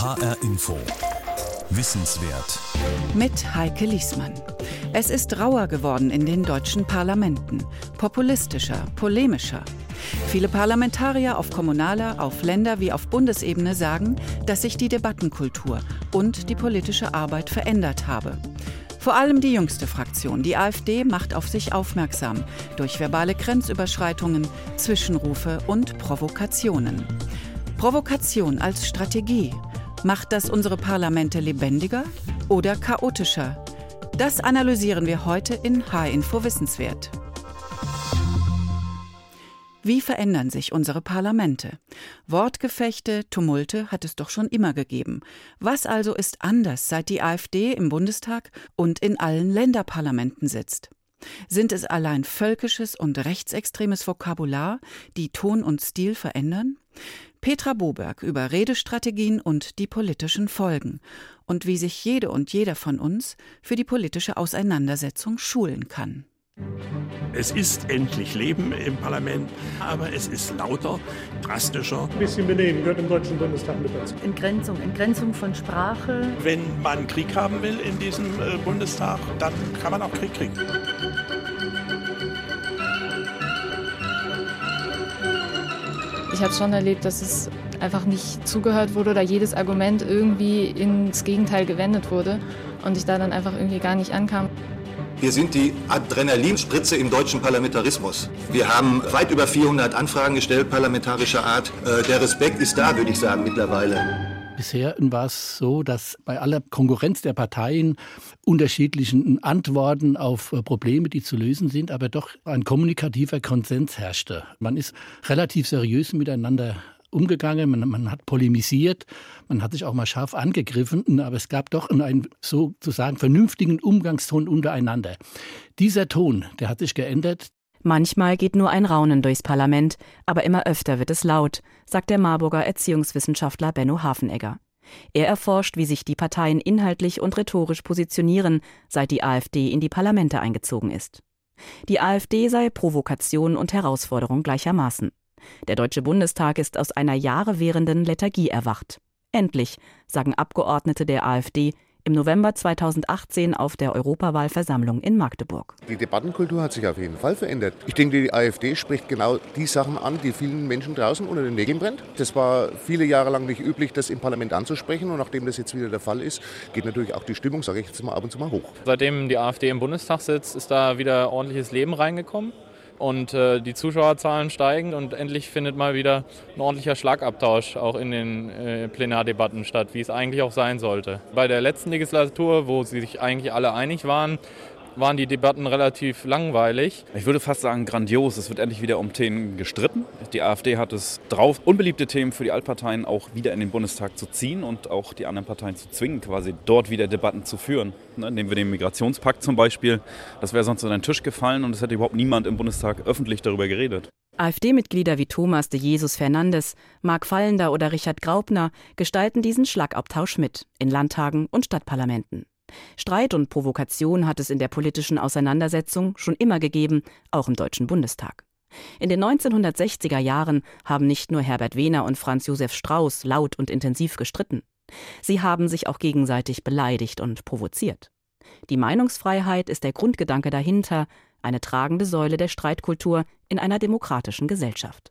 HR Info. Wissenswert. Mit Heike Liesmann. Es ist rauer geworden in den deutschen Parlamenten. Populistischer, polemischer. Viele Parlamentarier auf kommunaler, auf Länder- wie auf Bundesebene sagen, dass sich die Debattenkultur und die politische Arbeit verändert habe. Vor allem die jüngste Fraktion, die AfD, macht auf sich aufmerksam durch verbale Grenzüberschreitungen, Zwischenrufe und Provokationen. Provokation als Strategie. Macht das unsere Parlamente lebendiger oder chaotischer? Das analysieren wir heute in H-Info Wissenswert. Wie verändern sich unsere Parlamente? Wortgefechte, Tumulte hat es doch schon immer gegeben. Was also ist anders, seit die AfD im Bundestag und in allen Länderparlamenten sitzt? Sind es allein völkisches und rechtsextremes Vokabular, die Ton und Stil verändern? Petra Boberg über Redestrategien und die politischen Folgen und wie sich jede und jeder von uns für die politische Auseinandersetzung schulen kann. Es ist endlich Leben im Parlament, aber es ist lauter, drastischer. Ein bisschen Benehmen gehört im Deutschen Bundestag mit dazu. Entgrenzung, Entgrenzung von Sprache. Wenn man Krieg haben will in diesem äh, Bundestag, dann kann man auch Krieg kriegen. Ich habe schon erlebt, dass es einfach nicht zugehört wurde oder jedes Argument irgendwie ins Gegenteil gewendet wurde und ich da dann einfach irgendwie gar nicht ankam. Wir sind die Adrenalinspritze im deutschen Parlamentarismus. Wir haben weit über 400 Anfragen gestellt, parlamentarischer Art. Äh, der Respekt ist da, würde ich sagen, mittlerweile. Bisher war es so, dass bei aller Konkurrenz der Parteien unterschiedlichen Antworten auf äh, Probleme, die zu lösen sind, aber doch ein kommunikativer Konsens herrschte. Man ist relativ seriös miteinander umgegangen, man, man, hat polemisiert, man hat sich auch mal scharf angegriffen, aber es gab doch einen sozusagen vernünftigen Umgangston untereinander. Dieser Ton, der hat sich geändert. Manchmal geht nur ein Raunen durchs Parlament, aber immer öfter wird es laut, sagt der Marburger Erziehungswissenschaftler Benno Hafenegger. Er erforscht, wie sich die Parteien inhaltlich und rhetorisch positionieren, seit die AfD in die Parlamente eingezogen ist. Die AfD sei Provokation und Herausforderung gleichermaßen. Der Deutsche Bundestag ist aus einer Jahre währenden Lethargie erwacht. Endlich, sagen Abgeordnete der AfD im November 2018 auf der Europawahlversammlung in Magdeburg. Die Debattenkultur hat sich auf jeden Fall verändert. Ich denke, die AfD spricht genau die Sachen an, die vielen Menschen draußen unter den Nägeln brennt. Das war viele Jahre lang nicht üblich, das im Parlament anzusprechen. Und nachdem das jetzt wieder der Fall ist, geht natürlich auch die Stimmung, sage ich jetzt mal, ab und zu mal hoch. Seitdem die AfD im Bundestag sitzt, ist da wieder ordentliches Leben reingekommen und äh, die Zuschauerzahlen steigen und endlich findet mal wieder ein ordentlicher Schlagabtausch auch in den äh, Plenardebatten statt, wie es eigentlich auch sein sollte. Bei der letzten Legislatur, wo sie sich eigentlich alle einig waren, waren die Debatten relativ langweilig. Ich würde fast sagen grandios. Es wird endlich wieder um Themen gestritten. Die AfD hat es drauf, unbeliebte Themen für die Altparteien auch wieder in den Bundestag zu ziehen und auch die anderen Parteien zu zwingen, quasi dort wieder Debatten zu führen. Ne, nehmen wir den Migrationspakt zum Beispiel. Das wäre sonst unter den Tisch gefallen und es hätte überhaupt niemand im Bundestag öffentlich darüber geredet. AfD-Mitglieder wie Thomas de Jesus Fernandes, Marc Fallender oder Richard Graupner gestalten diesen Schlagabtausch mit in Landtagen und Stadtparlamenten. Streit und Provokation hat es in der politischen Auseinandersetzung schon immer gegeben, auch im Deutschen Bundestag. In den 1960er Jahren haben nicht nur Herbert Wehner und Franz Josef Strauß laut und intensiv gestritten. Sie haben sich auch gegenseitig beleidigt und provoziert. Die Meinungsfreiheit ist der Grundgedanke dahinter, eine tragende Säule der Streitkultur in einer demokratischen Gesellschaft.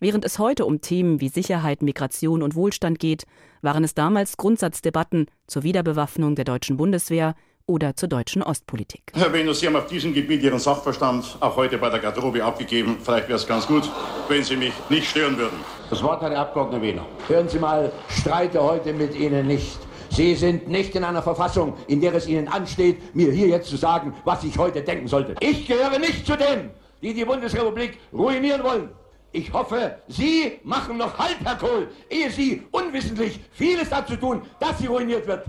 Während es heute um Themen wie Sicherheit, Migration und Wohlstand geht, waren es damals Grundsatzdebatten zur Wiederbewaffnung der deutschen Bundeswehr oder zur deutschen Ostpolitik. Herr Venus, Sie haben auf diesem Gebiet Ihren Sachverstand auch heute bei der Garderobe abgegeben. Vielleicht wäre es ganz gut, wenn Sie mich nicht stören würden. Das Wort hat der Abgeordnete Wehner. Hören Sie mal, streite heute mit Ihnen nicht. Sie sind nicht in einer Verfassung, in der es Ihnen ansteht, mir hier jetzt zu sagen, was ich heute denken sollte. Ich gehöre nicht zu denen, die die Bundesrepublik ruinieren wollen. Ich hoffe, Sie machen noch Halt, Herr Kohl, ehe Sie unwissentlich vieles dazu tun, dass sie ruiniert wird.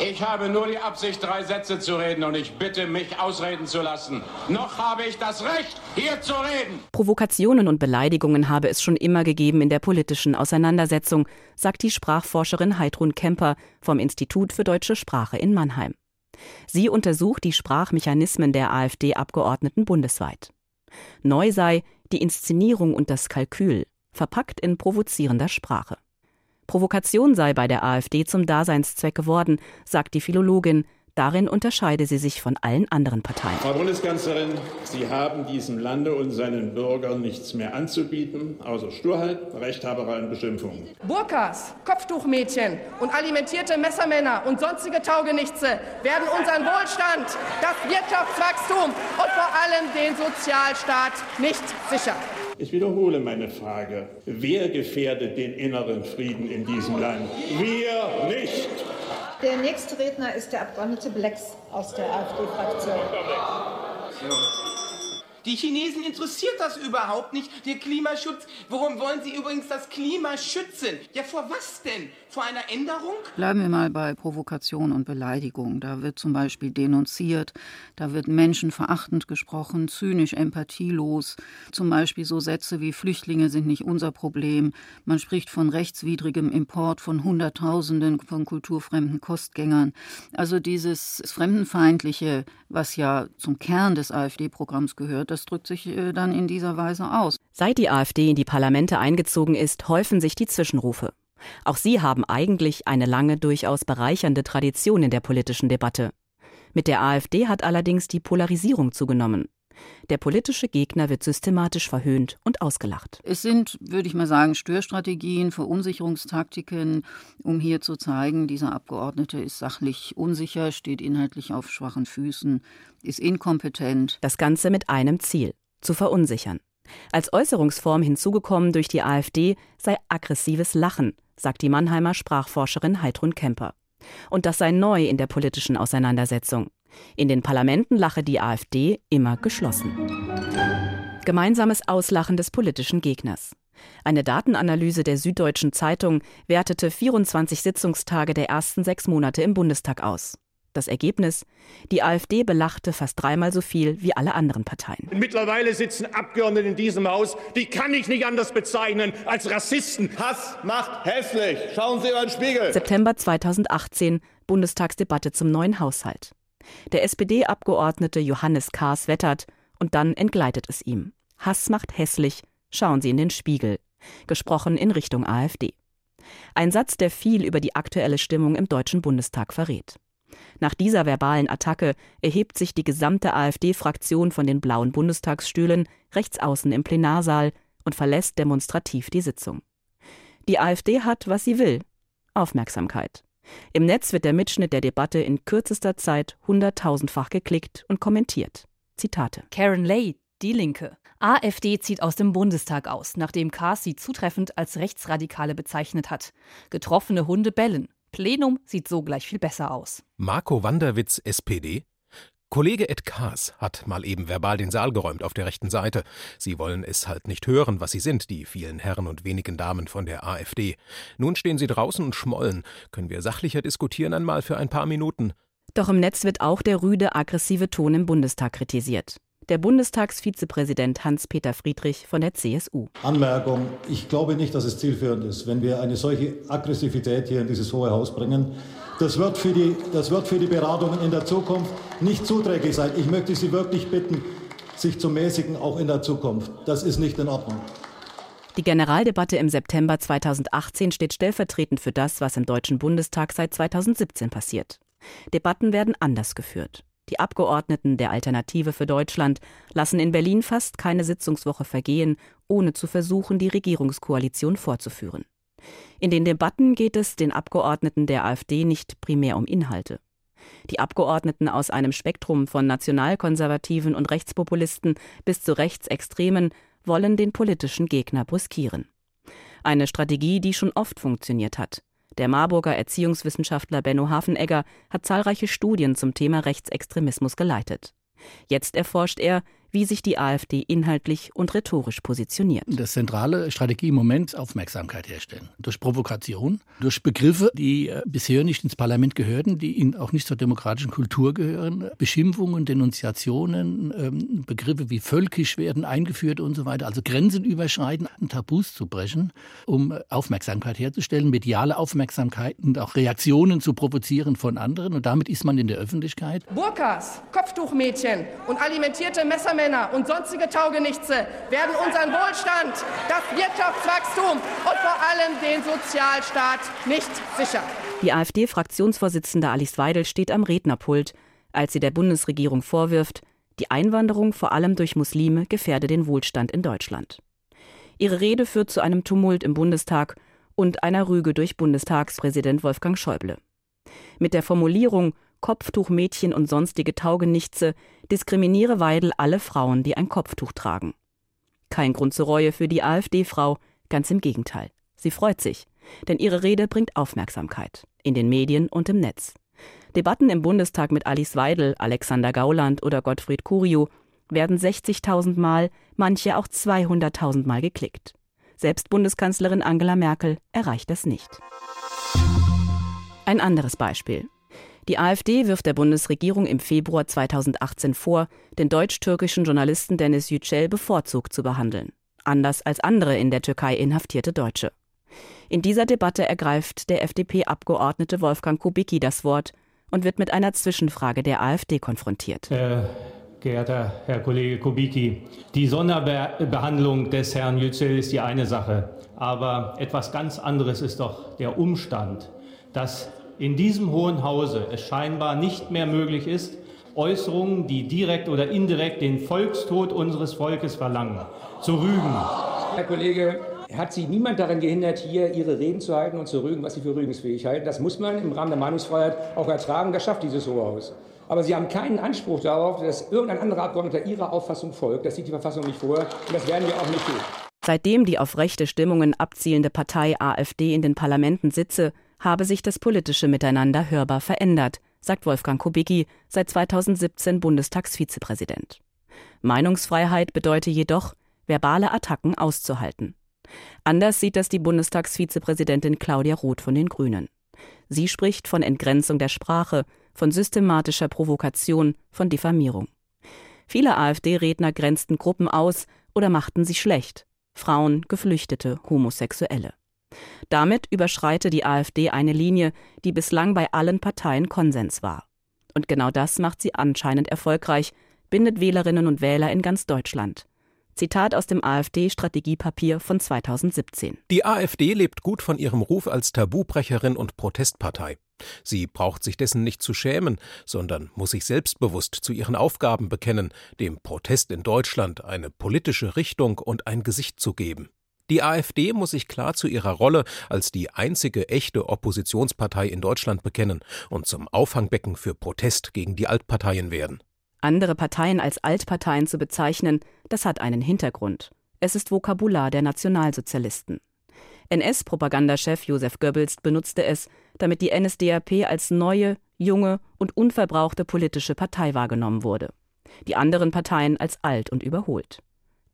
Ich habe nur die Absicht, drei Sätze zu reden und ich bitte, mich ausreden zu lassen. Noch habe ich das Recht, hier zu reden. Provokationen und Beleidigungen habe es schon immer gegeben in der politischen Auseinandersetzung, sagt die Sprachforscherin Heidrun Kemper vom Institut für deutsche Sprache in Mannheim. Sie untersucht die Sprachmechanismen der AfD-Abgeordneten bundesweit. Neu sei die Inszenierung und das Kalkül, verpackt in provozierender Sprache. Provokation sei bei der AfD zum Daseinszweck geworden, sagt die Philologin. Darin unterscheide sie sich von allen anderen Parteien. Frau Bundeskanzlerin, Sie haben diesem Lande und seinen Bürgern nichts mehr anzubieten, außer Sturheit, Rechthaberei und Beschimpfungen. Burkas, Kopftuchmädchen und alimentierte Messermänner und sonstige Taugenichtse werden unseren Wohlstand, das Wirtschaftswachstum und vor allem den Sozialstaat nicht sichern. Ich wiederhole meine Frage. Wer gefährdet den inneren Frieden in diesem Land? Wir nicht. Der nächste Redner ist der Abgeordnete Blacks aus der AfD-Fraktion. Die Chinesen interessiert das überhaupt nicht, der Klimaschutz. Warum wollen sie übrigens das Klima schützen? Ja, vor was denn? Vor einer Änderung? Bleiben wir mal bei Provokation und Beleidigung. Da wird zum Beispiel denunziert, da wird menschenverachtend gesprochen, zynisch, empathielos. Zum Beispiel so Sätze wie Flüchtlinge sind nicht unser Problem. Man spricht von rechtswidrigem Import von Hunderttausenden von kulturfremden Kostgängern. Also dieses Fremdenfeindliche, was ja zum Kern des AfD-Programms gehört, das drückt sich äh, dann in dieser Weise aus. Seit die AfD in die Parlamente eingezogen ist, häufen sich die Zwischenrufe. Auch sie haben eigentlich eine lange, durchaus bereichernde Tradition in der politischen Debatte. Mit der AfD hat allerdings die Polarisierung zugenommen. Der politische Gegner wird systematisch verhöhnt und ausgelacht. Es sind, würde ich mal sagen, Störstrategien, Verunsicherungstaktiken, um hier zu zeigen, dieser Abgeordnete ist sachlich unsicher, steht inhaltlich auf schwachen Füßen, ist inkompetent. Das Ganze mit einem Ziel, zu verunsichern. Als Äußerungsform hinzugekommen durch die AfD sei aggressives Lachen, sagt die Mannheimer Sprachforscherin Heidrun Kemper. Und das sei neu in der politischen Auseinandersetzung. In den Parlamenten lache die AfD immer geschlossen. Gemeinsames Auslachen des politischen Gegners. Eine Datenanalyse der Süddeutschen Zeitung wertete 24 Sitzungstage der ersten sechs Monate im Bundestag aus. Das Ergebnis? Die AfD belachte fast dreimal so viel wie alle anderen Parteien. Mittlerweile sitzen Abgeordnete in diesem Haus, die kann ich nicht anders bezeichnen als Rassisten. Hass macht hässlich. Schauen Sie über den Spiegel. September 2018, Bundestagsdebatte zum neuen Haushalt. Der SPD-Abgeordnete Johannes Kahrs wettert und dann entgleitet es ihm. Hass macht hässlich. Schauen Sie in den Spiegel. Gesprochen in Richtung AfD. Ein Satz, der viel über die aktuelle Stimmung im Deutschen Bundestag verrät. Nach dieser verbalen Attacke erhebt sich die gesamte AfD-Fraktion von den blauen Bundestagsstühlen rechts außen im Plenarsaal und verlässt demonstrativ die Sitzung. Die AfD hat, was sie will: Aufmerksamkeit. Im Netz wird der Mitschnitt der Debatte in kürzester Zeit hunderttausendfach geklickt und kommentiert. Zitate. Karen Lay, Die Linke. AfD zieht aus dem Bundestag aus, nachdem Kaas sie zutreffend als Rechtsradikale bezeichnet hat. Getroffene Hunde bellen. Plenum sieht so gleich viel besser aus. Marco Wanderwitz, SPD. Kollege Ed Kaas hat mal eben verbal den Saal geräumt auf der rechten Seite. Sie wollen es halt nicht hören, was sie sind, die vielen Herren und wenigen Damen von der AfD. Nun stehen sie draußen und schmollen. Können wir sachlicher diskutieren einmal für ein paar Minuten? Doch im Netz wird auch der rüde, aggressive Ton im Bundestag kritisiert der Bundestagsvizepräsident Hans-Peter Friedrich von der CSU. Anmerkung, ich glaube nicht, dass es zielführend ist, wenn wir eine solche Aggressivität hier in dieses Hohe Haus bringen. Das wird für die, das wird für die Beratungen in der Zukunft nicht zuträglich sein. Ich möchte Sie wirklich bitten, sich zu mäßigen, auch in der Zukunft. Das ist nicht in Ordnung. Die Generaldebatte im September 2018 steht stellvertretend für das, was im Deutschen Bundestag seit 2017 passiert. Debatten werden anders geführt. Die Abgeordneten der Alternative für Deutschland lassen in Berlin fast keine Sitzungswoche vergehen, ohne zu versuchen, die Regierungskoalition fortzuführen. In den Debatten geht es den Abgeordneten der AfD nicht primär um Inhalte. Die Abgeordneten aus einem Spektrum von Nationalkonservativen und Rechtspopulisten bis zu Rechtsextremen wollen den politischen Gegner brüskieren. Eine Strategie, die schon oft funktioniert hat. Der Marburger Erziehungswissenschaftler Benno Hafenegger hat zahlreiche Studien zum Thema Rechtsextremismus geleitet. Jetzt erforscht er, wie sich die AfD inhaltlich und rhetorisch positioniert. Das zentrale Strategie im Moment ist Aufmerksamkeit herstellen. Durch Provokation, durch Begriffe, die äh, bisher nicht ins Parlament gehörten, die in auch nicht zur demokratischen Kultur gehören. Beschimpfungen, Denunziationen, ähm, Begriffe wie völkisch werden eingeführt und so weiter. Also Grenzen überschreiten, Tabus zu brechen, um Aufmerksamkeit herzustellen, mediale Aufmerksamkeit und auch Reaktionen zu provozieren von anderen. Und damit ist man in der Öffentlichkeit. Burkas, Kopftuchmädchen und alimentierte Messer Messermänner und sonstige Taugenichtse werden unseren Wohlstand, das Wirtschaftswachstum und vor allem den Sozialstaat nicht sichern. Die AfD-Fraktionsvorsitzende Alice Weidel steht am Rednerpult, als sie der Bundesregierung vorwirft, die Einwanderung vor allem durch Muslime gefährde den Wohlstand in Deutschland. Ihre Rede führt zu einem Tumult im Bundestag und einer Rüge durch Bundestagspräsident Wolfgang Schäuble. Mit der Formulierung Kopftuchmädchen und sonstige Taugenichtse diskriminiere Weidel alle Frauen, die ein Kopftuch tragen. Kein Grund zur Reue für die AfD-Frau, ganz im Gegenteil. Sie freut sich, denn ihre Rede bringt Aufmerksamkeit in den Medien und im Netz. Debatten im Bundestag mit Alice Weidel, Alexander Gauland oder Gottfried Curio werden 60.000 Mal, manche auch 200.000 Mal geklickt. Selbst Bundeskanzlerin Angela Merkel erreicht das nicht. Ein anderes Beispiel. Die AfD wirft der Bundesregierung im Februar 2018 vor, den deutsch-türkischen Journalisten Dennis Yücel bevorzugt zu behandeln, anders als andere in der Türkei inhaftierte Deutsche. In dieser Debatte ergreift der FDP-Abgeordnete Wolfgang Kubicki das Wort und wird mit einer Zwischenfrage der AfD konfrontiert. Äh, geehrter Herr Kollege Kubicki, die Sonderbehandlung des Herrn Yücel ist die eine Sache. Aber etwas ganz anderes ist doch der Umstand, dass in diesem Hohen Hause es scheinbar nicht mehr möglich ist, Äußerungen, die direkt oder indirekt den Volkstod unseres Volkes verlangen, zu rügen. Herr Kollege, hat Sie niemand daran gehindert, hier Ihre Reden zu halten und zu rügen, was Sie für rügensfähig halten. Das muss man im Rahmen der Meinungsfreiheit auch ertragen. Das schafft dieses Hohe Haus. Aber Sie haben keinen Anspruch darauf, dass irgendein anderer Abgeordneter Ihrer Auffassung folgt. Das sieht die Verfassung nicht vor und das werden wir auch nicht tun. Seitdem die auf rechte Stimmungen abzielende Partei AfD in den Parlamenten sitze, habe sich das politische Miteinander hörbar verändert, sagt Wolfgang Kubicki, seit 2017 Bundestagsvizepräsident. Meinungsfreiheit bedeute jedoch, verbale Attacken auszuhalten. Anders sieht das die Bundestagsvizepräsidentin Claudia Roth von den Grünen. Sie spricht von Entgrenzung der Sprache, von systematischer Provokation, von Diffamierung. Viele AfD-Redner grenzten Gruppen aus oder machten sie schlecht. Frauen, Geflüchtete, Homosexuelle. Damit überschreite die AfD eine Linie, die bislang bei allen Parteien Konsens war. Und genau das macht sie anscheinend erfolgreich, bindet Wählerinnen und Wähler in ganz Deutschland. Zitat aus dem AfD-Strategiepapier von 2017. Die AfD lebt gut von ihrem Ruf als Tabubrecherin und Protestpartei. Sie braucht sich dessen nicht zu schämen, sondern muss sich selbstbewusst zu ihren Aufgaben bekennen, dem Protest in Deutschland eine politische Richtung und ein Gesicht zu geben. Die AfD muss sich klar zu ihrer Rolle als die einzige echte Oppositionspartei in Deutschland bekennen und zum Auffangbecken für Protest gegen die Altparteien werden. Andere Parteien als Altparteien zu bezeichnen, das hat einen Hintergrund. Es ist Vokabular der Nationalsozialisten. NS-Propagandachef Josef Goebbels benutzte es, damit die NSDAP als neue, junge und unverbrauchte politische Partei wahrgenommen wurde. Die anderen Parteien als alt und überholt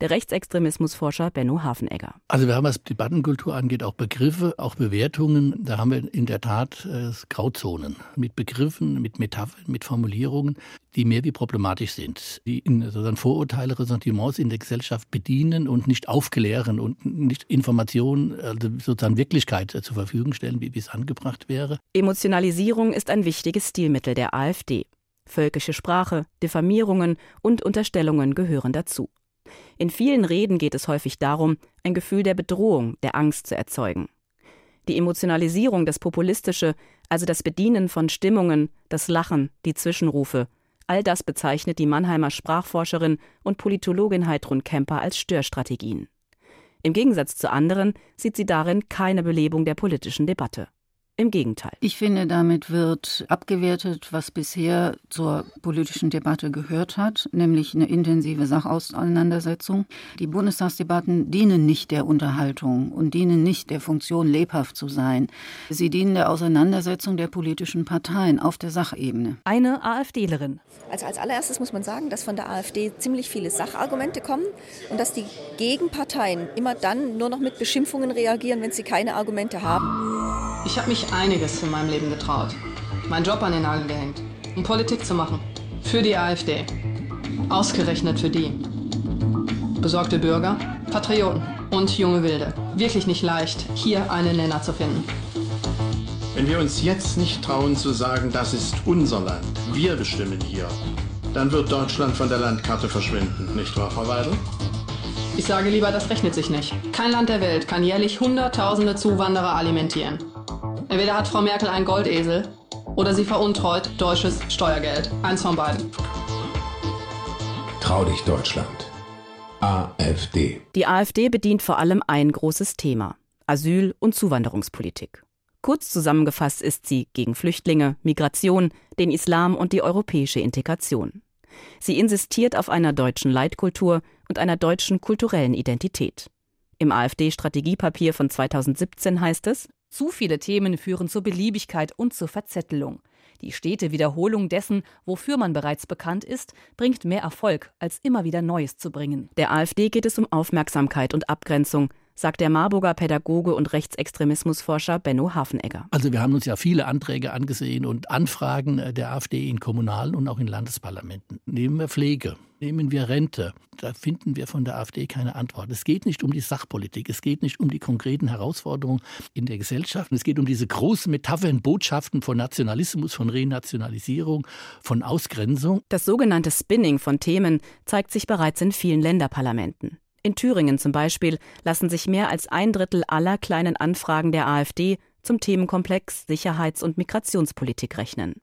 der Rechtsextremismusforscher Benno Hafenegger. Also wir haben, was Debattenkultur angeht, auch Begriffe, auch Bewertungen. Da haben wir in der Tat äh, Grauzonen mit Begriffen, mit Metaphern, mit Formulierungen, die mehr wie problematisch sind, die in, sozusagen Vorurteile, Ressentiments in der Gesellschaft bedienen und nicht aufklären und nicht Informationen, also sozusagen Wirklichkeit äh, zur Verfügung stellen, wie es angebracht wäre. Emotionalisierung ist ein wichtiges Stilmittel der AfD. Völkische Sprache, Diffamierungen und Unterstellungen gehören dazu. In vielen Reden geht es häufig darum, ein Gefühl der Bedrohung, der Angst zu erzeugen. Die Emotionalisierung, das Populistische, also das Bedienen von Stimmungen, das Lachen, die Zwischenrufe, all das bezeichnet die Mannheimer Sprachforscherin und Politologin Heidrun Kemper als Störstrategien. Im Gegensatz zu anderen sieht sie darin keine Belebung der politischen Debatte. Im Gegenteil. Ich finde, damit wird abgewertet, was bisher zur politischen Debatte gehört hat, nämlich eine intensive Sachauseinandersetzung. Die Bundestagsdebatten dienen nicht der Unterhaltung und dienen nicht der Funktion, lebhaft zu sein. Sie dienen der Auseinandersetzung der politischen Parteien auf der Sachebene. Eine AfDlerin. Also als allererstes muss man sagen, dass von der AfD ziemlich viele Sachargumente kommen und dass die Gegenparteien immer dann nur noch mit Beschimpfungen reagieren, wenn sie keine Argumente haben. Ich habe mich einiges in meinem Leben getraut. Meinen Job an den Nagel gehängt, um Politik zu machen. Für die AfD. Ausgerechnet für die. Besorgte Bürger, Patrioten und junge Wilde. Wirklich nicht leicht, hier einen Nenner zu finden. Wenn wir uns jetzt nicht trauen zu sagen, das ist unser Land, wir bestimmen hier, dann wird Deutschland von der Landkarte verschwinden, nicht wahr, Frau Weidel? Ich sage lieber, das rechnet sich nicht. Kein Land der Welt kann jährlich Hunderttausende Zuwanderer alimentieren. Entweder hat Frau Merkel einen Goldesel oder sie veruntreut deutsches Steuergeld. Eins von beiden. Trau dich Deutschland. AfD. Die AfD bedient vor allem ein großes Thema: Asyl- und Zuwanderungspolitik. Kurz zusammengefasst ist sie gegen Flüchtlinge, Migration, den Islam und die europäische Integration. Sie insistiert auf einer deutschen Leitkultur und einer deutschen kulturellen Identität. Im AfD-Strategiepapier von 2017 heißt es, zu viele Themen führen zur Beliebigkeit und zur Verzettelung. Die stete Wiederholung dessen, wofür man bereits bekannt ist, bringt mehr Erfolg, als immer wieder Neues zu bringen. Der AfD geht es um Aufmerksamkeit und Abgrenzung, sagt der Marburger Pädagoge und Rechtsextremismusforscher Benno Hafenegger. Also wir haben uns ja viele Anträge angesehen und Anfragen der AfD in kommunalen und auch in Landesparlamenten. Nehmen wir Pflege, nehmen wir Rente. Da finden wir von der AfD keine Antwort. Es geht nicht um die Sachpolitik, es geht nicht um die konkreten Herausforderungen in der Gesellschaft. Es geht um diese großen Metaphern, Botschaften von Nationalismus, von Renationalisierung, von Ausgrenzung. Das sogenannte Spinning von Themen zeigt sich bereits in vielen Länderparlamenten. In Thüringen zum Beispiel lassen sich mehr als ein Drittel aller kleinen Anfragen der AfD zum Themenkomplex Sicherheits- und Migrationspolitik rechnen.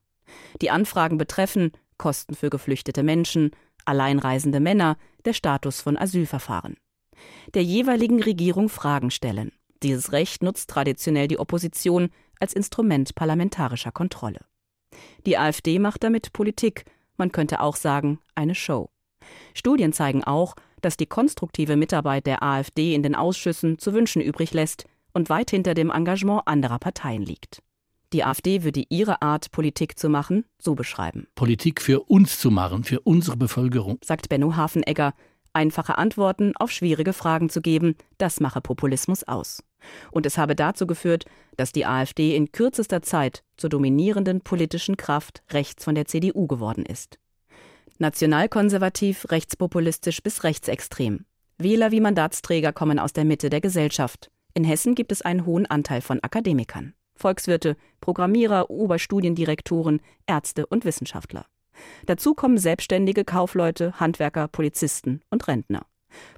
Die Anfragen betreffen Kosten für geflüchtete Menschen, alleinreisende Männer, der Status von Asylverfahren. Der jeweiligen Regierung Fragen stellen. Dieses Recht nutzt traditionell die Opposition als Instrument parlamentarischer Kontrolle. Die AfD macht damit Politik, man könnte auch sagen, eine Show. Studien zeigen auch, dass die konstruktive Mitarbeit der AfD in den Ausschüssen zu wünschen übrig lässt und weit hinter dem Engagement anderer Parteien liegt. Die AfD würde ihre Art, Politik zu machen, so beschreiben. Politik für uns zu machen, für unsere Bevölkerung, sagt Benno Hafenegger. Einfache Antworten auf schwierige Fragen zu geben, das mache Populismus aus. Und es habe dazu geführt, dass die AfD in kürzester Zeit zur dominierenden politischen Kraft rechts von der CDU geworden ist. Nationalkonservativ, rechtspopulistisch bis rechtsextrem. Wähler wie Mandatsträger kommen aus der Mitte der Gesellschaft. In Hessen gibt es einen hohen Anteil von Akademikern. Volkswirte, Programmierer, Oberstudiendirektoren, Ärzte und Wissenschaftler. Dazu kommen selbstständige Kaufleute, Handwerker, Polizisten und Rentner.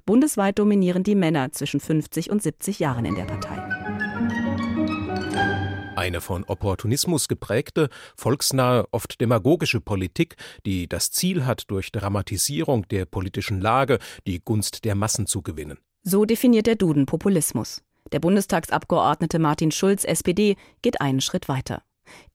Bundesweit dominieren die Männer zwischen 50 und 70 Jahren in der Partei. Eine von Opportunismus geprägte, volksnahe, oft demagogische Politik, die das Ziel hat, durch Dramatisierung der politischen Lage die Gunst der Massen zu gewinnen. So definiert der Duden Populismus. Der Bundestagsabgeordnete Martin Schulz, SPD, geht einen Schritt weiter.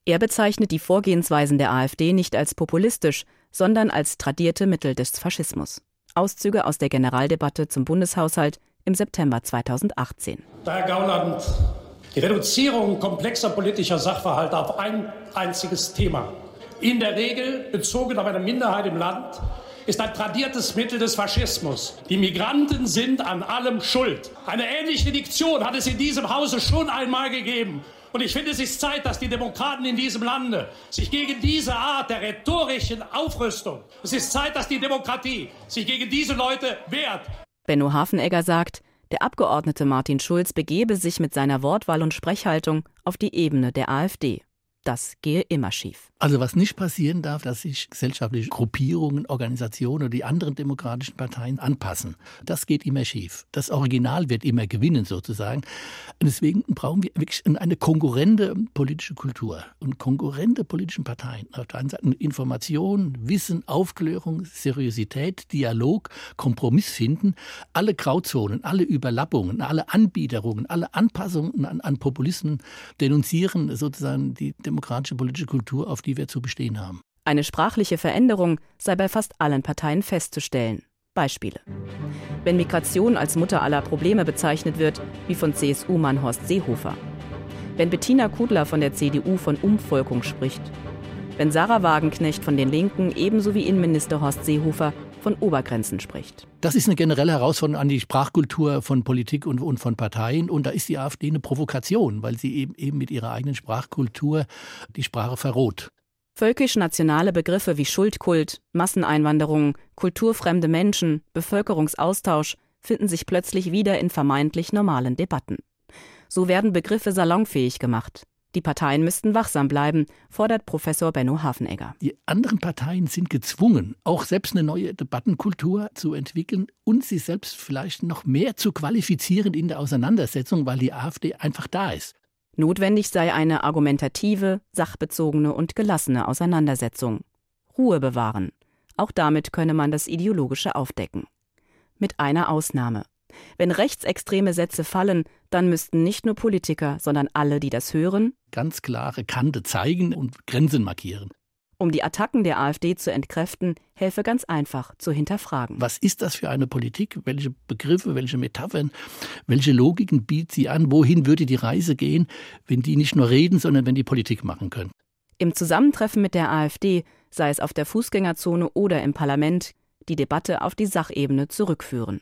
Er bezeichnet die Vorgehensweisen der AfD nicht als populistisch, sondern als tradierte Mittel des Faschismus. Auszüge aus der Generaldebatte zum Bundeshaushalt im September 2018. Herr Gauland, die Reduzierung komplexer politischer Sachverhalte auf ein einziges Thema, in der Regel bezogen auf eine Minderheit im Land, ist ein tradiertes Mittel des Faschismus. Die Migranten sind an allem schuld. Eine ähnliche Diktion hat es in diesem Hause schon einmal gegeben. Und ich finde, es ist Zeit, dass die Demokraten in diesem Lande sich gegen diese Art der rhetorischen Aufrüstung, es ist Zeit, dass die Demokratie sich gegen diese Leute wehrt. Benno Hafenegger sagt, der Abgeordnete Martin Schulz begebe sich mit seiner Wortwahl und Sprechhaltung auf die Ebene der AfD. Das gehe immer schief. Also was nicht passieren darf, dass sich gesellschaftliche Gruppierungen, Organisationen oder die anderen demokratischen Parteien anpassen. Das geht immer schief. Das Original wird immer gewinnen sozusagen. Und deswegen brauchen wir wirklich eine konkurrente politische Kultur und konkurrente politische Parteien. Auf der einen Seite Information, Wissen, Aufklärung, Seriosität, Dialog, Kompromiss finden, alle Grauzonen, alle Überlappungen, alle Anbiederungen, alle Anpassungen an, an Populismen denunzieren sozusagen die demokratische politische Kultur auf die wir zu bestehen haben. Eine sprachliche Veränderung sei bei fast allen Parteien festzustellen. Beispiele. Wenn Migration als Mutter aller Probleme bezeichnet wird, wie von CSU-Mann Horst Seehofer. Wenn Bettina Kudler von der CDU von Umvolkung spricht. Wenn Sarah Wagenknecht von den Linken ebenso wie Innenminister Horst Seehofer von Obergrenzen spricht. Das ist eine generelle Herausforderung an die Sprachkultur von Politik und, und von Parteien. Und da ist die AfD eine Provokation, weil sie eben, eben mit ihrer eigenen Sprachkultur die Sprache verroht. Völkisch-nationale Begriffe wie Schuldkult, Masseneinwanderung, kulturfremde Menschen, Bevölkerungsaustausch finden sich plötzlich wieder in vermeintlich normalen Debatten. So werden Begriffe salonfähig gemacht. Die Parteien müssten wachsam bleiben, fordert Professor Benno Hafenegger. Die anderen Parteien sind gezwungen, auch selbst eine neue Debattenkultur zu entwickeln und sie selbst vielleicht noch mehr zu qualifizieren in der Auseinandersetzung, weil die AfD einfach da ist. Notwendig sei eine argumentative, sachbezogene und gelassene Auseinandersetzung. Ruhe bewahren. Auch damit könne man das Ideologische aufdecken. Mit einer Ausnahme. Wenn rechtsextreme Sätze fallen, dann müssten nicht nur Politiker, sondern alle, die das hören, ganz klare Kante zeigen und Grenzen markieren. Um die Attacken der AfD zu entkräften, helfe ganz einfach zu hinterfragen. Was ist das für eine Politik? Welche Begriffe, welche Metaphern, welche Logiken bietet sie an? Wohin würde die Reise gehen, wenn die nicht nur reden, sondern wenn die Politik machen können? Im Zusammentreffen mit der AfD, sei es auf der Fußgängerzone oder im Parlament, die Debatte auf die Sachebene zurückführen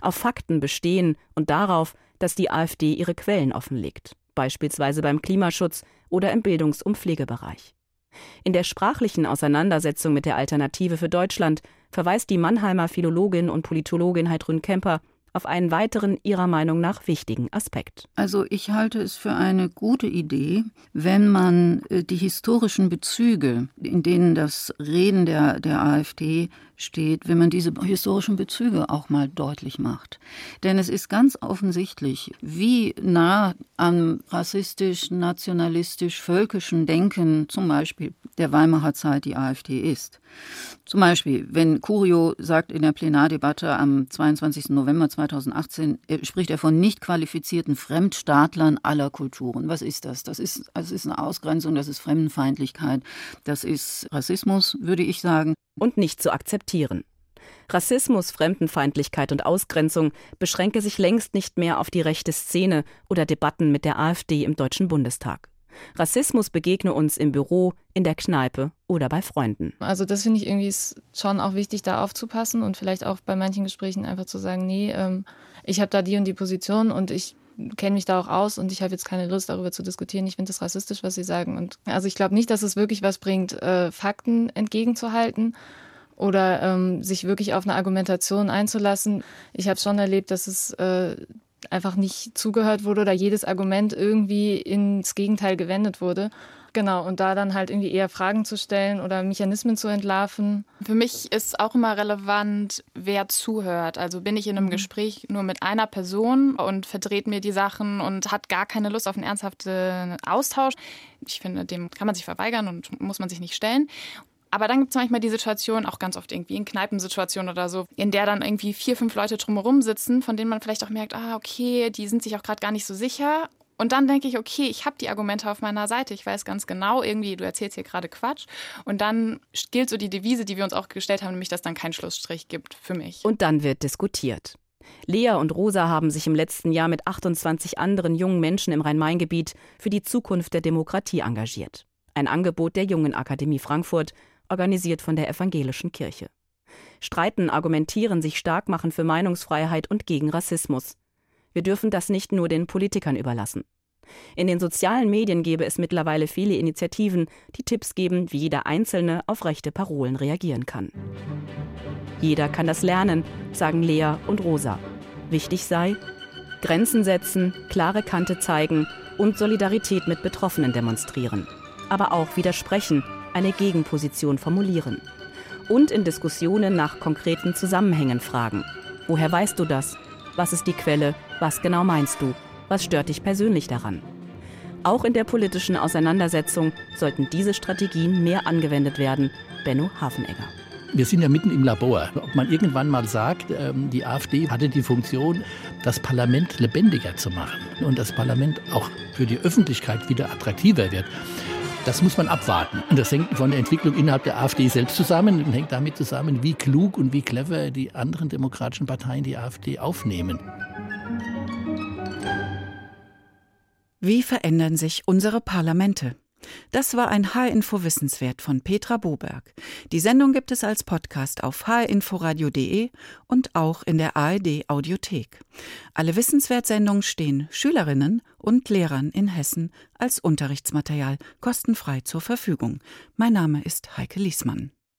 auf Fakten bestehen und darauf, dass die AfD ihre Quellen offenlegt, beispielsweise beim Klimaschutz oder im Bildungs- und Pflegebereich. In der sprachlichen Auseinandersetzung mit der Alternative für Deutschland verweist die Mannheimer Philologin und Politologin Heidrun Kemper auf einen weiteren ihrer Meinung nach wichtigen Aspekt. Also ich halte es für eine gute Idee, wenn man äh, die historischen Bezüge, in denen das Reden der, der AfD steht, wenn man diese historischen Bezüge auch mal deutlich macht. Denn es ist ganz offensichtlich, wie nah am rassistisch, nationalistisch, völkischen Denken zum Beispiel der Weimarer Zeit die AfD ist. Zum Beispiel, wenn Curio sagt in der Plenardebatte am 22. November 2018, spricht er von nicht qualifizierten Fremdstaatlern aller Kulturen. Was ist das? Das ist, das ist eine Ausgrenzung, das ist Fremdenfeindlichkeit, das ist Rassismus, würde ich sagen. Und nicht zu akzeptieren. Rassismus, Fremdenfeindlichkeit und Ausgrenzung beschränke sich längst nicht mehr auf die rechte Szene oder Debatten mit der AfD im Deutschen Bundestag. Rassismus begegne uns im Büro, in der Kneipe oder bei Freunden. Also das finde ich irgendwie schon auch wichtig, da aufzupassen und vielleicht auch bei manchen Gesprächen einfach zu sagen, nee, ähm, ich habe da die und die Position und ich kenne mich da auch aus und ich habe jetzt keine Lust darüber zu diskutieren. Ich finde das rassistisch, was Sie sagen. Und also ich glaube nicht, dass es wirklich was bringt, äh, Fakten entgegenzuhalten oder ähm, sich wirklich auf eine Argumentation einzulassen. Ich habe schon erlebt, dass es äh, einfach nicht zugehört wurde oder jedes Argument irgendwie ins Gegenteil gewendet wurde. Genau, und da dann halt irgendwie eher Fragen zu stellen oder Mechanismen zu entlarven. Für mich ist auch immer relevant, wer zuhört. Also bin ich in einem mhm. Gespräch nur mit einer Person und verdreht mir die Sachen und hat gar keine Lust auf einen ernsthaften Austausch. Ich finde, dem kann man sich verweigern und muss man sich nicht stellen. Aber dann gibt es manchmal die Situation, auch ganz oft irgendwie in Kneipensituationen oder so, in der dann irgendwie vier, fünf Leute drumherum sitzen, von denen man vielleicht auch merkt, ah, okay, die sind sich auch gerade gar nicht so sicher. Und dann denke ich, okay, ich habe die Argumente auf meiner Seite. Ich weiß ganz genau, irgendwie, du erzählst hier gerade Quatsch. Und dann gilt so die Devise, die wir uns auch gestellt haben, nämlich, dass dann kein Schlussstrich gibt für mich. Und dann wird diskutiert. Lea und Rosa haben sich im letzten Jahr mit 28 anderen jungen Menschen im Rhein-Main-Gebiet für die Zukunft der Demokratie engagiert. Ein Angebot der Jungen Akademie Frankfurt, organisiert von der evangelischen Kirche. Streiten, argumentieren, sich stark machen für Meinungsfreiheit und gegen Rassismus. Wir dürfen das nicht nur den Politikern überlassen. In den sozialen Medien gäbe es mittlerweile viele Initiativen, die Tipps geben, wie jeder Einzelne auf rechte Parolen reagieren kann. Jeder kann das lernen, sagen Lea und Rosa. Wichtig sei, Grenzen setzen, klare Kante zeigen und Solidarität mit Betroffenen demonstrieren. Aber auch widersprechen, eine Gegenposition formulieren. Und in Diskussionen nach konkreten Zusammenhängen fragen. Woher weißt du das? Was ist die Quelle? Was genau meinst du? Was stört dich persönlich daran? Auch in der politischen Auseinandersetzung sollten diese Strategien mehr angewendet werden. Benno Hafenegger. Wir sind ja mitten im Labor. Ob man irgendwann mal sagt, ähm, die AfD hatte die Funktion, das Parlament lebendiger zu machen und das Parlament auch für die Öffentlichkeit wieder attraktiver wird. Das muss man abwarten. Und das hängt von der Entwicklung innerhalb der AfD selbst zusammen und hängt damit zusammen, wie klug und wie clever die anderen demokratischen Parteien die AfD aufnehmen. Wie verändern sich unsere Parlamente? Das war ein H-Info Wissenswert von Petra Boberg. Die Sendung gibt es als Podcast auf hinforadio.de und auch in der ARD Audiothek. Alle Wissenswertsendungen stehen Schülerinnen und Lehrern in Hessen als Unterrichtsmaterial kostenfrei zur Verfügung. Mein Name ist Heike Liesmann.